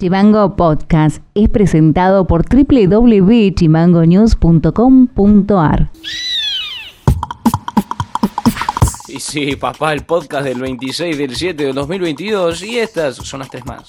Chimango Podcast es presentado por www.chimangonews.com.ar. Y sí, papá, el podcast del 26 del 7 del 2022 y estas son las tres más.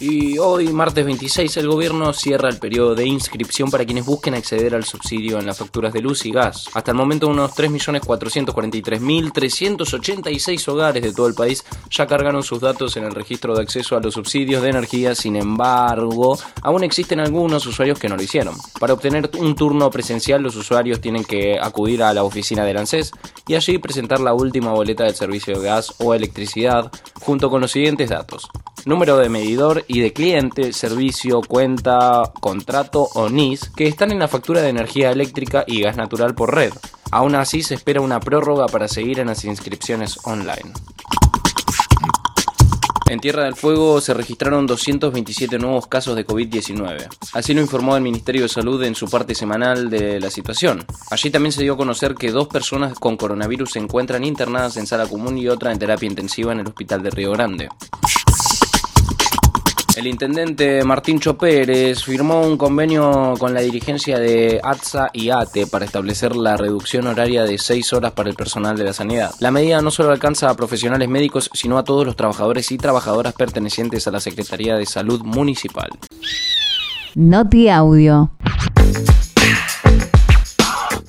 Y hoy, martes 26, el gobierno cierra el periodo de inscripción para quienes busquen acceder al subsidio en las facturas de luz y gas. Hasta el momento, unos 3.443.386 hogares de todo el país ya cargaron sus datos en el registro de acceso a los subsidios de energía. Sin embargo, aún existen algunos usuarios que no lo hicieron. Para obtener un turno presencial, los usuarios tienen que acudir a la oficina del ANSES y allí presentar la última boleta del servicio de gas o electricidad junto con los siguientes datos número de medidor y de cliente, servicio, cuenta, contrato o NIS que están en la factura de energía eléctrica y gas natural por red. Aún así se espera una prórroga para seguir en las inscripciones online. En Tierra del Fuego se registraron 227 nuevos casos de COVID-19. Así lo informó el Ministerio de Salud en su parte semanal de la situación. Allí también se dio a conocer que dos personas con coronavirus se encuentran internadas en sala común y otra en terapia intensiva en el Hospital de Río Grande. El intendente Martín Chopérez firmó un convenio con la dirigencia de ATSA y ATE para establecer la reducción horaria de 6 horas para el personal de la sanidad. La medida no solo alcanza a profesionales médicos, sino a todos los trabajadores y trabajadoras pertenecientes a la Secretaría de Salud Municipal. Noti Audio.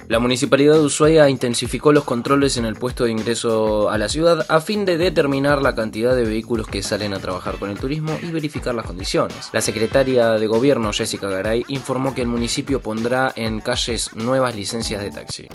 La Municipalidad de Ushuaia intensificó los controles en el puesto de ingreso a la ciudad a fin de determinar la cantidad de vehículos que salen a trabajar con el turismo y verificar las condiciones. La secretaria de Gobierno, Jessica Garay, informó que el municipio pondrá en calles nuevas licencias de taxi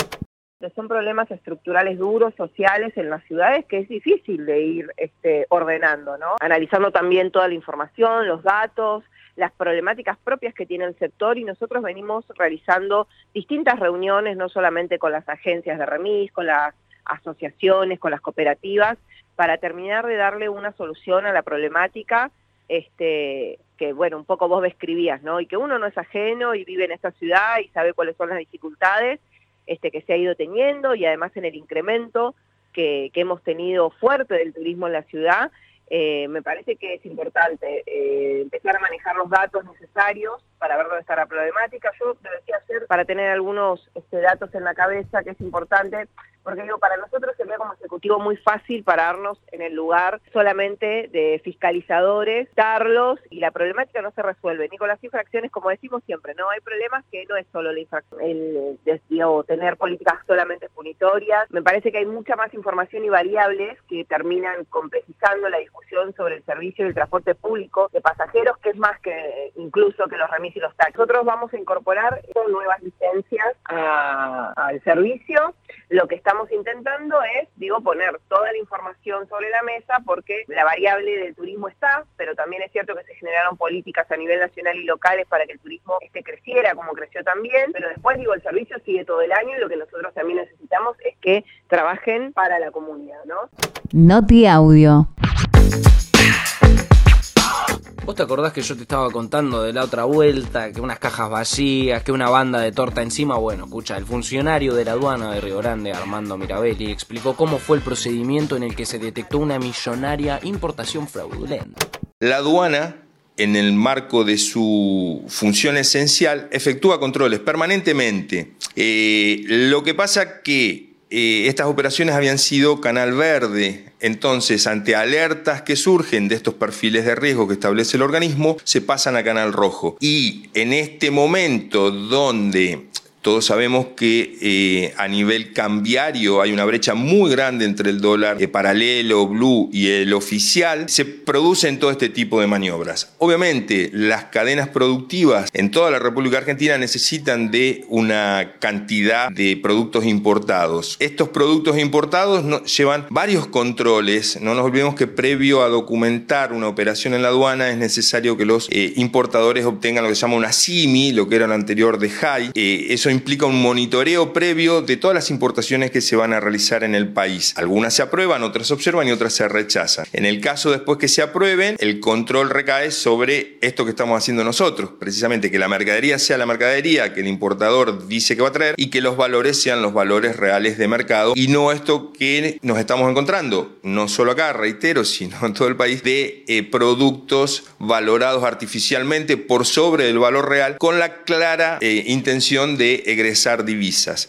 son problemas estructurales duros, sociales en las ciudades que es difícil de ir este, ordenando. Analizando también toda la información, los datos, las problemáticas propias que tiene el sector y nosotros venimos realizando distintas reuniones, no solamente con las agencias de remis, con las asociaciones, con las cooperativas, para terminar de darle una solución a la problemática este, que, bueno, un poco vos describías, ¿no? Y que uno no es ajeno y vive en esta ciudad y sabe cuáles son las dificultades este, que se ha ido teniendo y además en el incremento que, hemos tenido fuerte del turismo en la ciudad, eh, me parece que es importante eh, empezar a manejar los datos necesarios para ver dónde está la problemática. Yo lo decía hacer para tener algunos este, datos en la cabeza que es importante porque digo, para nosotros se ve como ejecutivo muy fácil pararnos en el lugar solamente de fiscalizadores, darlos y la problemática no se resuelve, ni con las infracciones, como decimos siempre, no hay problemas que no es solo la infracción, el, tener políticas solamente punitorias, me parece que hay mucha más información y variables que terminan complejizando la discusión sobre el servicio del transporte público de pasajeros, que es más que incluso que los remis y los taxis. Nosotros vamos a incorporar nuevas licencias al servicio, lo que estamos intentando es, digo, poner toda la información sobre la mesa porque la variable del turismo está, pero también es cierto que se generaron políticas a nivel nacional y locales para que el turismo este creciera como creció también, pero después, digo, el servicio sigue todo el año y lo que nosotros también necesitamos es que trabajen para la comunidad, ¿no? Audio. ¿Vos te acordás que yo te estaba contando de la otra vuelta, que unas cajas vacías, que una banda de torta encima? Bueno, escucha, el funcionario de la aduana de Río Grande, Armando Mirabelli, explicó cómo fue el procedimiento en el que se detectó una millonaria importación fraudulenta. La aduana en el marco de su función esencial, efectúa controles permanentemente. Eh, lo que pasa que eh, estas operaciones habían sido canal verde. Entonces, ante alertas que surgen de estos perfiles de riesgo que establece el organismo, se pasan a canal rojo. Y en este momento donde todos sabemos que eh, a nivel cambiario hay una brecha muy grande entre el dólar eh, paralelo, blue y el oficial. Se producen todo este tipo de maniobras. Obviamente, las cadenas productivas en toda la República Argentina necesitan de una cantidad de productos importados. Estos productos importados llevan varios controles. No nos olvidemos que previo a documentar una operación en la aduana es necesario que los eh, importadores obtengan lo que se llama una CIMI, lo que era lo anterior de HAI. eso implica un monitoreo previo de todas las importaciones que se van a realizar en el país. Algunas se aprueban, otras se observan y otras se rechazan. En el caso después que se aprueben, el control recae sobre esto que estamos haciendo nosotros, precisamente que la mercadería sea la mercadería que el importador dice que va a traer y que los valores sean los valores reales de mercado y no esto que nos estamos encontrando, no solo acá, reitero, sino en todo el país, de eh, productos valorados artificialmente por sobre el valor real con la clara eh, intención de egresar divisas.